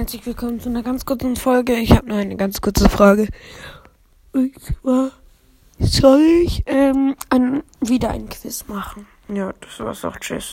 herzlich willkommen zu einer ganz kurzen Folge. Ich habe nur eine ganz kurze Frage. Und zwar soll ich ähm, ein, wieder ein Quiz machen? Ja, das war's auch. Tschüss.